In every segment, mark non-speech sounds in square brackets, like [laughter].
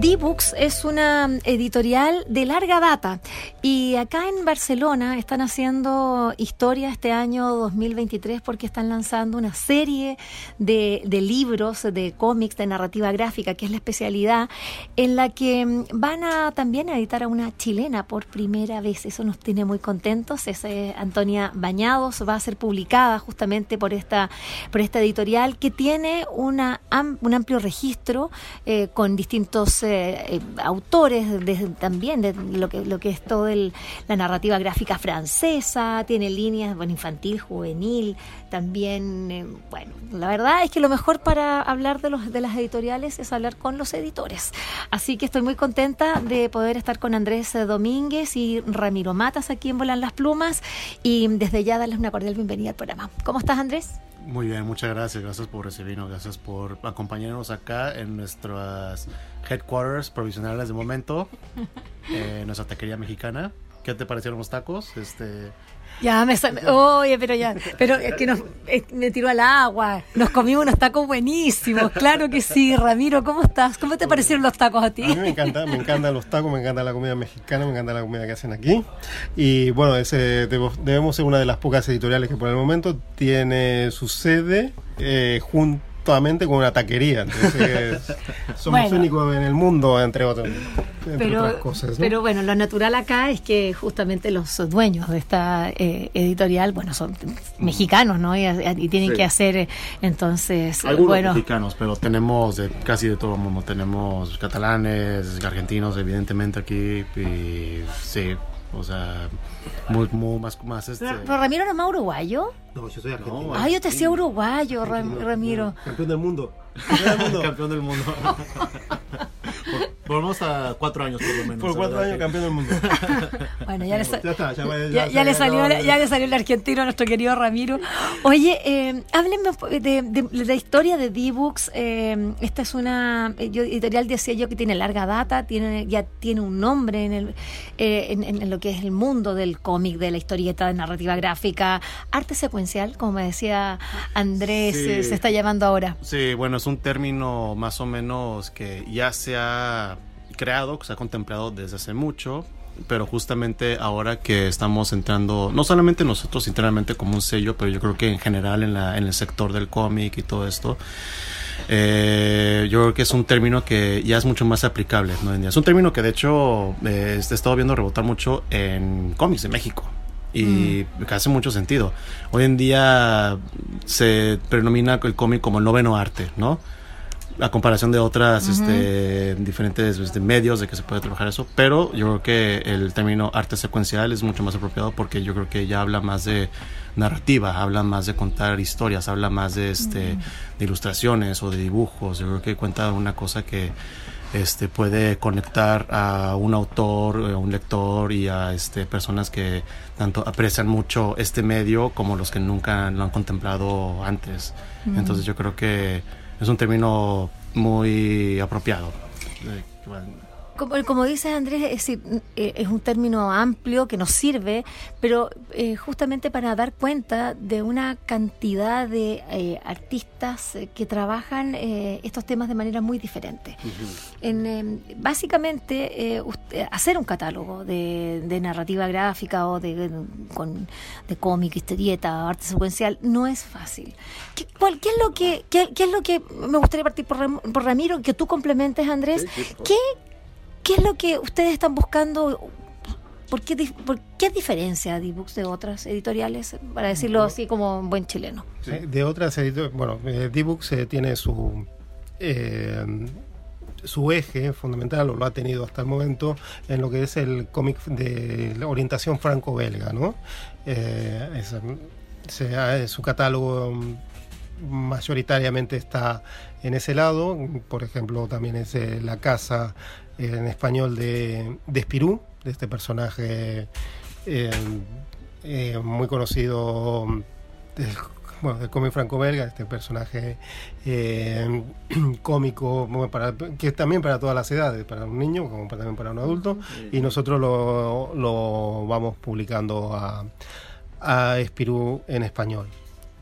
D-Books es una editorial de larga data y acá en Barcelona están haciendo historia este año 2023 porque están lanzando una serie de, libros, de cómics, de narrativa gráfica, que es la especialidad, en la que mm, van a también a editar a una chilena por primera vez. Eso nos tiene muy contentos. Es eh, Antonia Bañados, va a ser publicada justamente por esta, por esta editorial que tiene una, un amplio registro eh, con distintos eh, autores también de lo que, lo que es todo la narrativa gráfica francesa, tiene líneas bueno, infantil, juvenil, también, eh, bueno, la verdad es que lo mejor para hablar de, los, de las editoriales es hablar con los editores. Así que estoy muy contenta de poder estar con Andrés Domínguez y Ramiro Matas aquí en Volan las Plumas y desde ya darles una cordial bienvenida al programa. ¿Cómo estás, Andrés? Muy bien, muchas gracias. Gracias por recibirnos, gracias por acompañarnos acá en nuestras headquarters provisionales de momento, [laughs] en nuestra taquería mexicana. ¿Qué te parecieron los tacos? Este, ya me Oye, pero ya. Pero es que nos, me tiró al agua. Nos comimos unos tacos buenísimos. Claro que sí, Ramiro. ¿Cómo estás? ¿Cómo te parecieron los tacos a ti? A mí me encanta, me encantan los tacos, me encanta la comida mexicana, me encanta la comida que hacen aquí. Y bueno, ese, debemos ser una de las pocas editoriales que por el momento tiene su sede eh, junto con una taquería. [laughs] somos únicos en el mundo, entre, otras cosas. Pero bueno, lo natural acá es que justamente los dueños de esta eh, editorial, bueno, son mexicanos, ¿no? Y, tienen que hacer, eh, entonces, Algunos bueno. mexicanos, pero tenemos de, casi de todo el mundo. Tenemos catalanes, argentinos, evidentemente aquí, y sí, o sea, muy, muy más, más este... ¿Pero Ramiro no es más uruguayo? No, yo soy argentino. ah, yo te decía uruguayo, Ramiro. [laughs] Campeón del mundo. Campeón del mundo. Campeón del mundo. Volvemos a cuatro años por lo menos. Por cuatro años campeón del mundo. [laughs] bueno, ya, le, ya, le salió, ya le salió el argentino a nuestro querido Ramiro. Oye, eh, háblenme de, de, la historia de D-Books. Eh, esta es una eh, editorial, decía yo, que tiene larga data, tiene ya tiene un nombre en, el, eh, en, en, lo que es el mundo del cómic, de la historieta, de narrativa gráfica, arte secuencial, como me decía Andrés, se está llamando ahora. Sí, bueno, es un término más o menos que ya se ha creado, que se ha contemplado desde hace mucho, pero justamente ahora que estamos entrando, no solamente nosotros internamente como un sello, pero yo creo que en general en, la, en el sector del cómic y todo esto, eh, yo creo que es un término que ya es mucho más aplicable. ¿no? Es un término que de hecho eh, he estado viendo rebotar mucho en cómics de México y mm. que hace mucho sentido. Hoy en día se denomina el cómic como el noveno arte, ¿no? A comparación de otras este, diferentes este, medios de que se puede trabajar eso, pero yo creo que el término arte secuencial es mucho más apropiado porque yo creo que ya habla más de narrativa, habla más de contar historias, habla más de, este, de ilustraciones o de dibujos, yo creo que cuenta una cosa que este, puede conectar a un autor, a un lector y a este, personas que tanto aprecian mucho este medio como los que nunca lo han contemplado antes. Entonces yo creo que es un término muy apropiado. Eh, como, como dices Andrés, es, eh, es un término amplio que nos sirve, pero eh, justamente para dar cuenta de una cantidad de eh, artistas que trabajan estos temas de manera muy diferente. en, básicamente, hacer un catálogo de, narrativa gráfica o de, con, de cómic, historieta, arte secuencial, no es fácil. ¿Qué, es, lo que, qué, es lo que me gustaría partir por, por Ramiro, que tú complementes, Andrés? ¿Qué ¿Qué es lo que ustedes están buscando? ¿Por qué, por qué diferencia D-Books de otras editoriales? Para decirlo así como buen chileno. de otras editoriales, bueno, eh, D-Books eh, tiene su, eh, su eje fundamental, o lo ha tenido hasta el momento, en lo que es el cómic de la orientación franco-belga, ¿no? Es, su catálogo mayoritariamente está en ese lado. Por ejemplo, también es eh, la casa en español de, de Espirú, de este personaje muy conocido del bueno, del cómic franco-belga, este personaje eh, [clears throat] cómico para, que es también para todas las edades, para un niño como también para un adulto, y nosotros lo, lo vamos publicando a, a Espirú en español.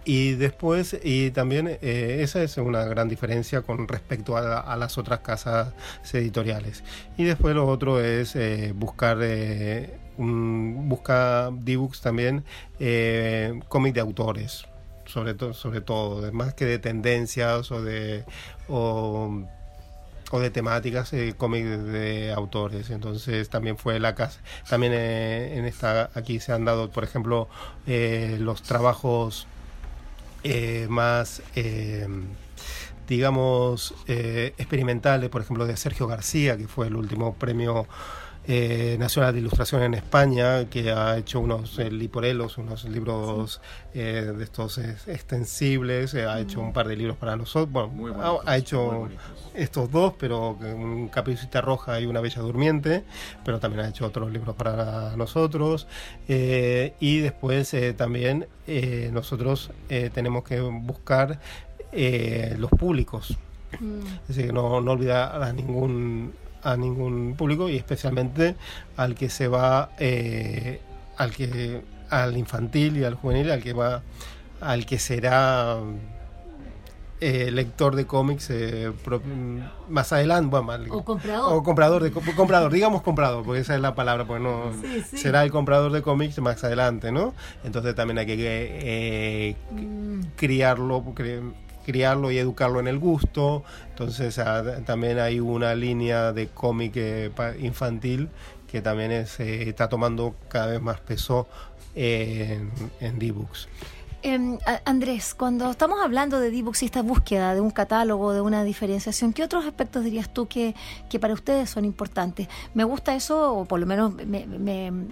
Y después, y también eh, esa es una gran diferencia con respecto a, las otras casas editoriales. Y después lo otro es eh, buscar, eh, un, busca D-Books también eh, cómic de autores sobre, todo sobre todo, más que de tendencias o de, o, de temáticas, eh, cómics de autores. Entonces también fue la casa, también eh, en esta, aquí se han dado, por ejemplo, eh, los trabajos eh, más digamos, experimentales, por ejemplo, de Sergio García, que fue el último premio eh, Nacional de Ilustración en España, que ha hecho unos eh, liporelos, unos libros eh, de estos extensibles, eh, ha hecho un par de libros para nosotros, bueno, ha, hecho estos dos, pero un Caperucita Roja y una Bella Durmiente, pero también ha hecho otros libros para nosotros, y después también nosotros tenemos que buscar los públicos. Mm. Es decir, no, no olvidar a ningún a ningún público y especialmente al que se va eh, al que al infantil y al juvenil al que va al que será eh, lector de cómics eh, más adelante o comprador. o comprador de comprador digamos comprador porque esa es la palabra porque no será el comprador de cómics más adelante no entonces también hay que mm. criarlo criarlo y educarlo en el gusto. Entonces ah, también hay una línea de cómic eh, infantil que también es, eh, está tomando cada vez más peso en, en D-Books. Em, Andrés, cuando estamos hablando de D-Books y esta búsqueda de un catálogo, de una diferenciación, ¿qué otros aspectos dirías tú que, que para ustedes son importantes? Me gusta eso, o por lo menos me,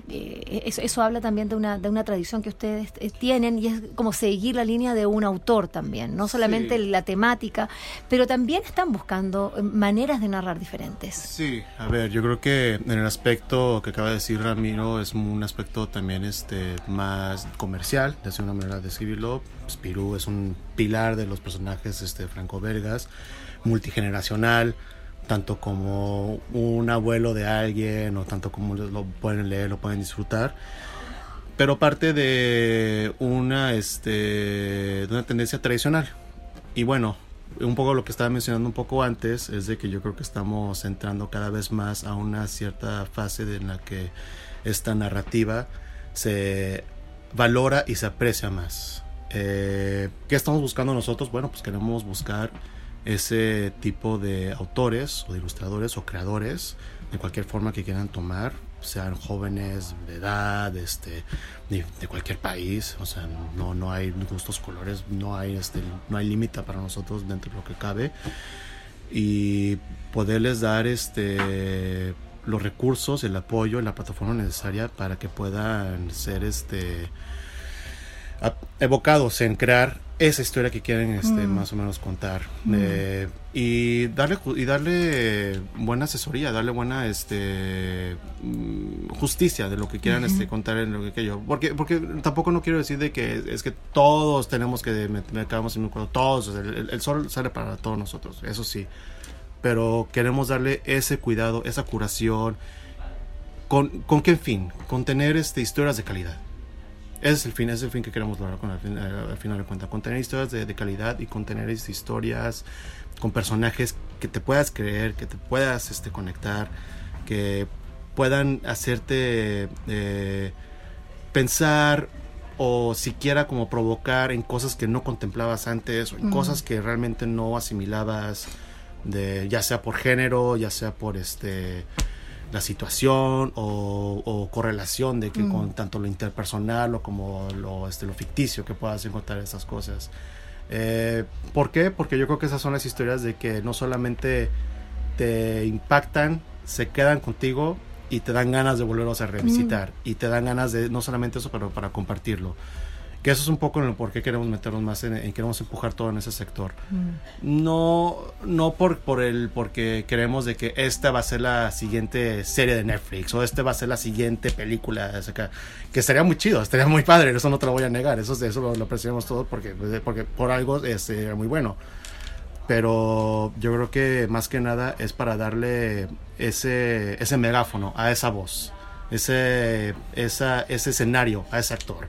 eh, eso, habla también de una, de una tradición que ustedes eh, tienen y es como seguir la línea de un autor también, no solamente la temática, pero también están buscando eh, maneras de narrar diferentes. Sí, a ver, yo creo que en el aspecto que acaba de decir Ramiro es un aspecto también este más comercial, de una manera de escribirlo. Spirú es un pilar de los personajes este, franco-belgas, multigeneracional, tanto como un abuelo de alguien o tanto como lo pueden leer, lo pueden disfrutar. Pero parte de una, este, de una tendencia tradicional. Y bueno, un poco lo que estaba mencionando un poco antes es de que yo creo que estamos entrando cada vez más a una cierta fase en la que esta narrativa se valora y se aprecia más. Eh, ¿Qué estamos buscando nosotros? Bueno, pues queremos buscar ese tipo de autores o de ilustradores o creadores de cualquier forma que quieran tomar, sean jóvenes de edad, este, de, cualquier país, o sea, no, no hay gustos, colores, no hay, este, no hay límite para nosotros dentro de lo que cabe y poderles dar este los recursos, el apoyo, la plataforma necesaria para que puedan ser este evocados en crear esa historia que quieren este, mm. más o menos contar mm. eh, y darle y darle buena asesoría darle buena este mm, justicia de lo que quieran este contar en lo que, yo porque porque tampoco no quiero decir de que es que todos tenemos que meternos en un cuadro todos el, sol sale para todos nosotros eso sí pero queremos darle ese cuidado esa curación. Con con qué fin con tener este historias de calidad. Ese es el fin, es el fin que queremos lograr con al, final de cuentas. Contener historias de, calidad y contener historias con personajes que te puedas creer, que te puedas este, conectar, que puedan hacerte eh, pensar o siquiera como provocar en cosas que no contemplabas antes o en cosas que realmente no asimilabas de ya sea por género ya sea por este la situación o, correlación de que mm. con tanto lo interpersonal o como lo, este, lo ficticio que puedas encontrar esas cosas. Eh, ¿Por qué? Porque yo creo que esas son las historias de que no solamente te impactan, se quedan contigo y te dan ganas de volverlos a revisitar mm. y te dan ganas de no solamente eso, pero para compartirlo. Que eso es un poco en el por qué queremos meternos más en, en queremos empujar todo en ese sector. No, no por, por el, porque queremos de que esta va a ser la siguiente serie de Netflix o esta va a ser la siguiente película, o sea, que, que estaría muy chido, estaría muy padre, eso no te lo voy a negar, eso, eso lo, lo apreciamos todos porque, porque por algo este, era muy bueno. Pero yo creo que más que nada es para darle ese, ese megáfono a esa voz, ese, esa, ese escenario a ese actor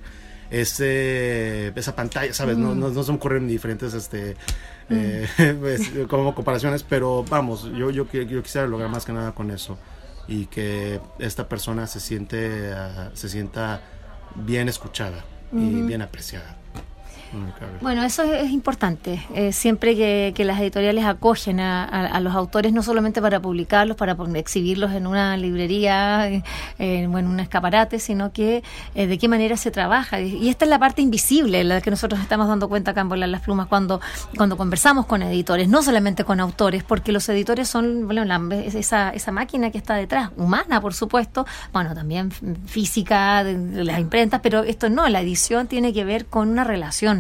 ese, esa pantalla, ¿sabes? No, no, no, se me ocurren diferentes este, eh, [laughs] pues, como comparaciones, pero vamos, yo, yo, yo quisiera lograr más que nada con eso y que esta persona se, siente, uh, se sienta bien escuchada y bien apreciada. Bueno, eso es, importante. Eh, siempre que, las editoriales acogen a, los autores, no solamente para publicarlos, para exhibirlos en una librería eh, en un escaparate, sino que eh, de qué manera se trabaja. Y esta es la parte invisible, la que nosotros estamos dando cuenta acá en Volar las Plumas cuando, cuando conversamos con editores, no solamente con autores, porque los editores son bueno, la, esa, esa máquina que está detrás, humana, por supuesto, bueno, también física, de las imprentas, pero esto no, la edición tiene que ver con una relación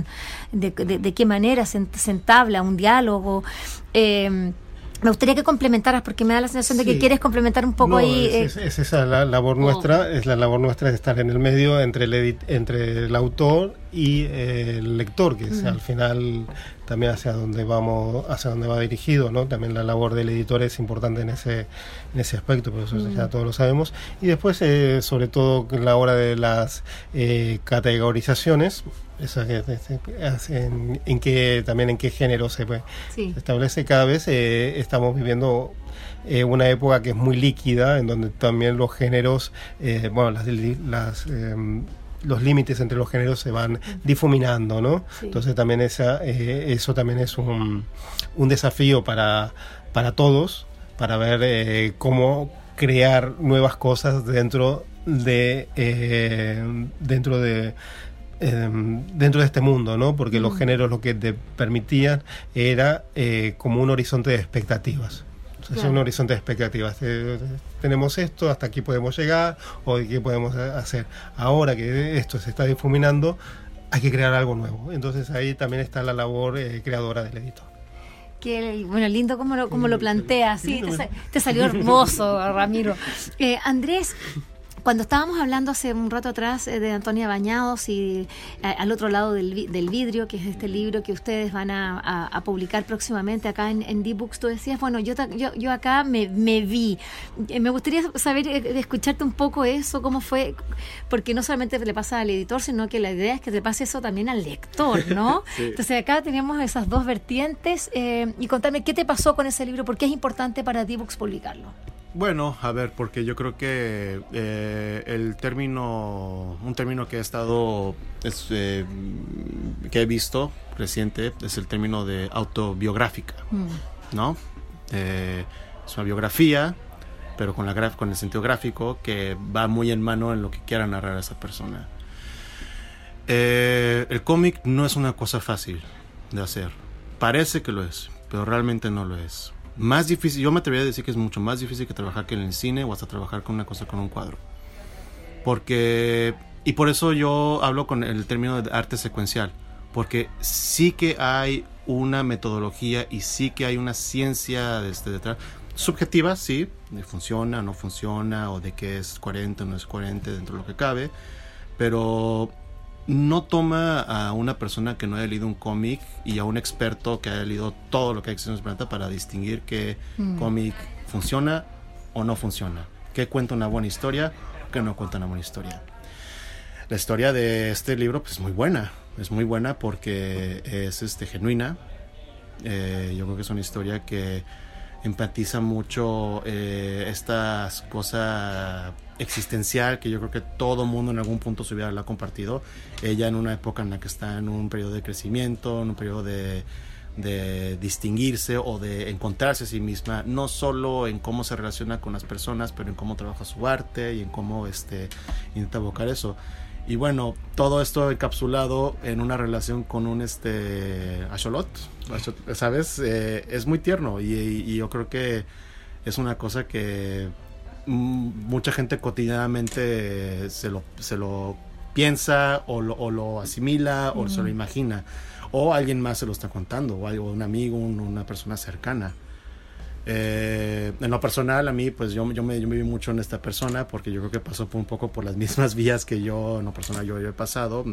de, de, de qué manera se, se, entabla un diálogo. Eh, me gustaría que complementaras, porque me da la sensación de que quieres complementar un poco no, ahí. Es, es, es, esa la labor nuestra, oh. es la labor nuestra de estar en el medio entre el, edit, entre el autor y eh, el lector, que es al final también hacia donde vamos, hacia donde va dirigido, ¿no? También la labor del editor es importante en ese, en ese aspecto, por eso ya todos lo sabemos. Y después, eh, sobre todo la hora de las eh, categorizaciones, eso en, en qué también en qué género se, pues, sí. se establece cada vez estamos viviendo eh, una época que es muy líquida en donde también los géneros eh, bueno las, las em, los límites entre los géneros se van difuminando, ¿no? Sí. Entonces también esa, eh, eso también es un, un, desafío para, para todos, para ver eh, cómo crear nuevas cosas dentro de eh, dentro de eh, dentro de este mundo, ¿no? Porque los géneros lo que te permitían era eh, como un horizonte de expectativas. Claro. Es un horizonte de expectativas. Eh, tenemos esto, hasta aquí podemos llegar, o qué podemos hacer. Ahora que esto se está difuminando, hay que crear algo nuevo. Entonces ahí también está la labor eh, creadora del editor. Qué bueno, lindo como lo, como lo planteas. Sí, te, te, salió hermoso, [laughs] Ramiro. Eh, Andrés, cuando estábamos hablando hace un rato atrás eh, de Antonia Bañados y eh, al otro lado del, del, vidrio, que es este libro que ustedes van a, a, a publicar próximamente acá en, en D-Books, tú decías, bueno, yo, yo, yo acá me, me vi. Eh, me gustaría saber, escucharte un poco eso, cómo fue, porque no solamente le pasa al editor, sino que la idea es que te pase eso también al lector, ¿no? [laughs] sí. Entonces acá tenemos esas dos vertientes eh, y contame qué te pasó con ese libro, por qué es importante para D-Books publicarlo. Bueno, a ver, porque yo creo que eh, el término, un término que he estado, es, eh, que he visto reciente, es el término de autobiográfica, mm. ¿no? Eh, es una biografía, pero con, la con el sentido gráfico que va muy en mano en lo que quiera narrar esa persona. Eh, el cómic no es una cosa fácil de hacer. Parece que lo es, pero realmente no lo es más difícil, yo me atrevería a decir que es mucho más difícil que trabajar que en el cine o hasta trabajar con una cosa con un cuadro. Porque, y por eso yo hablo con el término de arte secuencial, porque sí que hay una metodología y sí que hay una ciencia este, detrás. Subjetiva, sí, de funciona, no funciona, o de que es coherente o no es coherente dentro de lo que cabe, pero no toma a una persona que no haya leído un cómic y a un experto que haya leído todo lo que existe en el planeta para distinguir qué mm. cómic funciona o no funciona. ¿Qué cuenta una buena historia o qué no cuenta una buena historia? La historia de este libro pues, es muy buena. Es muy buena porque es este, genuina. Eh, yo creo que es una historia que empatiza mucho eh, estas cosas existencial que yo creo que todo mundo en algún punto se hubiera la compartido. Ella en una época en la que está en un periodo de crecimiento, en un periodo de, de distinguirse o de encontrarse a sí misma, no solo en cómo se relaciona con las personas, pero en cómo trabaja su arte y en cómo este, intenta evocar eso. Y bueno, todo esto encapsulado en una relación con un este Asholot, ¿sabes? Eh, es muy tierno y, y yo creo que es una cosa que mucha gente cotidianamente se lo, se lo piensa o lo, asimila o se lo imagina. O alguien más se lo está contando, o algo, un amigo, una persona cercana. Eh, en lo personal, a mí, pues yo, yo, me, yo me vi mucho en esta persona porque yo creo que pasó un poco por las [laughs] mismas vías que yo, en lo personal, yo, he pasado.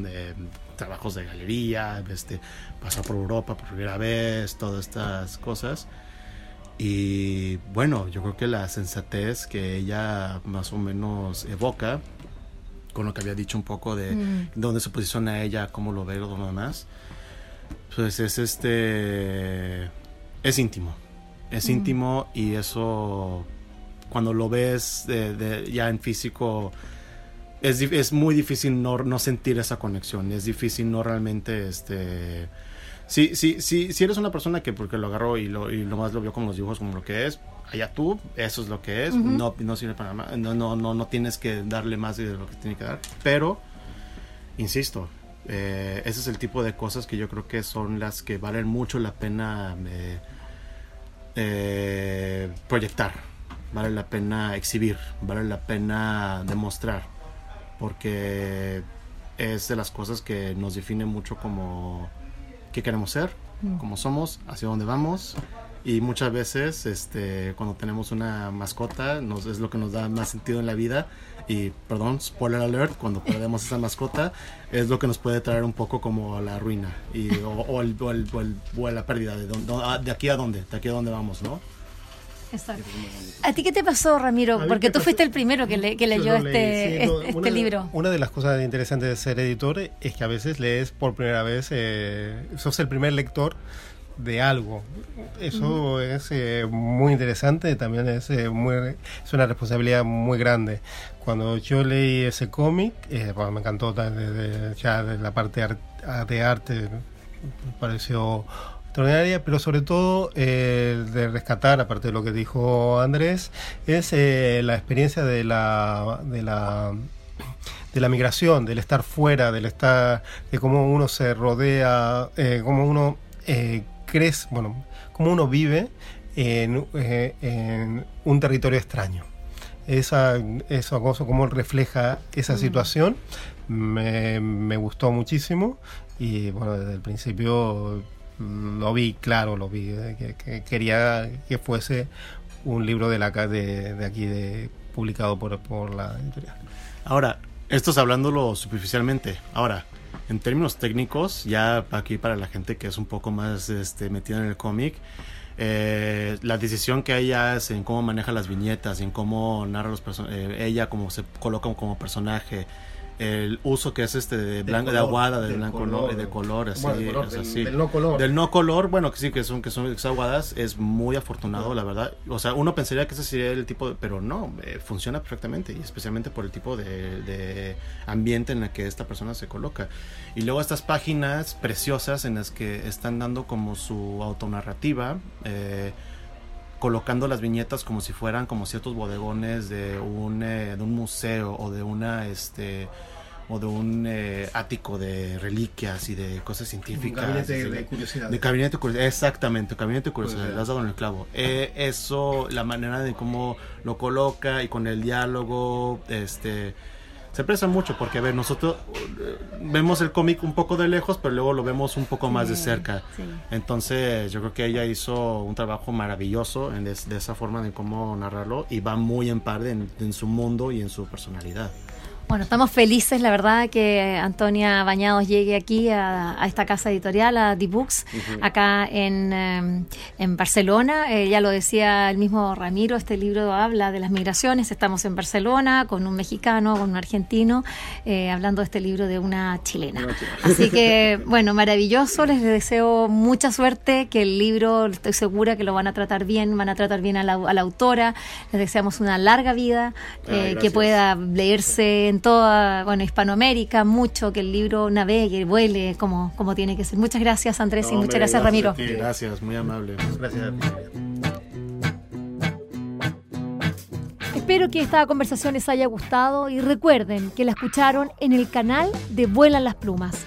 trabajos de galería, este, pasar por Europa por primera vez, todas estas cosas. Y bueno, yo creo que la sensatez que ella más o menos evoca, con lo que había dicho un poco de mm. dónde se posiciona ella, cómo lo ve lo demás, pues es este. es íntimo es íntimo y eso cuando lo ves ya en físico es, es muy difícil no, no, sentir esa conexión, es difícil no realmente este si, si, si, si eres una persona que porque lo agarró y lo, y nomás lo vio con los dibujos como lo que es, allá tú, eso es lo que es, no, no sirve para nada, no, no, no, no tienes que darle más de lo que tiene que dar, pero, insisto, eh, ese es el tipo de cosas que yo creo que son las que valen mucho la pena eh, eh, proyectar, vale la pena exhibir, vale la pena demostrar, porque es de las cosas que nos define mucho como qué queremos ser, mm. cómo somos, hacia dónde vamos. Y muchas veces, este, cuando tenemos una mascota, nos, es lo que nos da más sentido en la vida y perdón, spoiler alert, cuando perdemos esa mascota es lo que nos puede traer un poco como a la ruina y, o, el, o, el, o, la pérdida de, ah, de aquí a dónde, de aquí a dónde vamos, ¿no? Exacto. ¿A ti qué te pasó, Ramiro? Porque tú fuiste el primero que, le, que leyó este, este, este libro. una de las cosas interesantes de ser editor es que a veces lees por primera vez, eh, sos el primer lector de algo. Eso es eh, muy interesante, también es, eh, muy, es una responsabilidad muy grande. Cuando yo leí ese cómic, eh, me encantó desde, ya de la parte de arte, me pareció extraordinaria, pero sobre todo de rescatar, aparte de lo que dijo Andrés, es la experiencia de la, de la de la migración, del estar fuera, del estar, de cómo uno se rodea, cómo uno eh, crees, bueno, cómo uno vive en, eh, un territorio extraño. Esa, eso, cómo refleja esa mm. situación, me, gustó muchísimo y bueno, desde el principio lo vi claro, lo vi, eh, que, quería que fuese un libro de, la, de, de aquí, de, publicado por, por la editorial. Ahora, esto es hablándolo superficialmente. Ahora, en términos técnicos, ya aquí para la gente que es un poco más este, metida en el cómic, eh, la decisión que ella hace en cómo maneja las viñetas, en cómo narra los eh, ella como se coloca como personaje, el uso que es este de blanco de aguada de blanco color, de color así, del, no color. Del no color bueno que sí que son que son aguadas es muy afortunado la verdad. O sea uno pensaría que ese sería el tipo de, pero no eh, funciona perfectamente y especialmente por el tipo de, ambiente en el que esta persona se coloca. Y luego estas páginas preciosas en las que están dando como su autonarrativa eh, colocando las viñetas como si fueran como ciertos bodegones de un, eh, de un museo o de una este o de un eh, ático de reliquias y de cosas científicas. Un gabinete de, curiosidad. De gabinete de curiosidad, exactamente, gabinete de curiosidad, lo has dado en el clavo. Eh, eso, la manera de cómo lo coloca y con el diálogo, este se presa mucho porque, a ver, nosotros eh, vemos el cómic un poco de lejos, pero luego lo vemos un poco más de cerca. Entonces, yo creo que ella hizo un trabajo maravilloso en de, esa forma de cómo narrarlo y va muy en par en su mundo y en su personalidad. Bueno, estamos felices, la verdad, que Antonia Bañados llegue aquí a, esta casa editorial, a The Books, acá en, em, en Barcelona. Eh, ya lo decía el mismo Ramiro, este libro habla de las migraciones. Estamos en Barcelona con un mexicano, con un argentino, eh, hablando de este libro de una chilena. Así que, [laughs] bueno, maravilloso. Les deseo mucha suerte, que el libro, estoy segura que lo van a tratar bien, van a tratar bien a la, autora. Les deseamos una larga vida, eh, que pueda leerse en toda bueno, Hispanoamérica, mucho, que el libro navegue, vuele como, como tiene que ser. Muchas gracias Andrés y muchas gracias, Ramiro. gracias, muy amable. Gracias. Espero que esta conversación les haya gustado y recuerden que la escucharon en el canal de Vuelan las Plumas.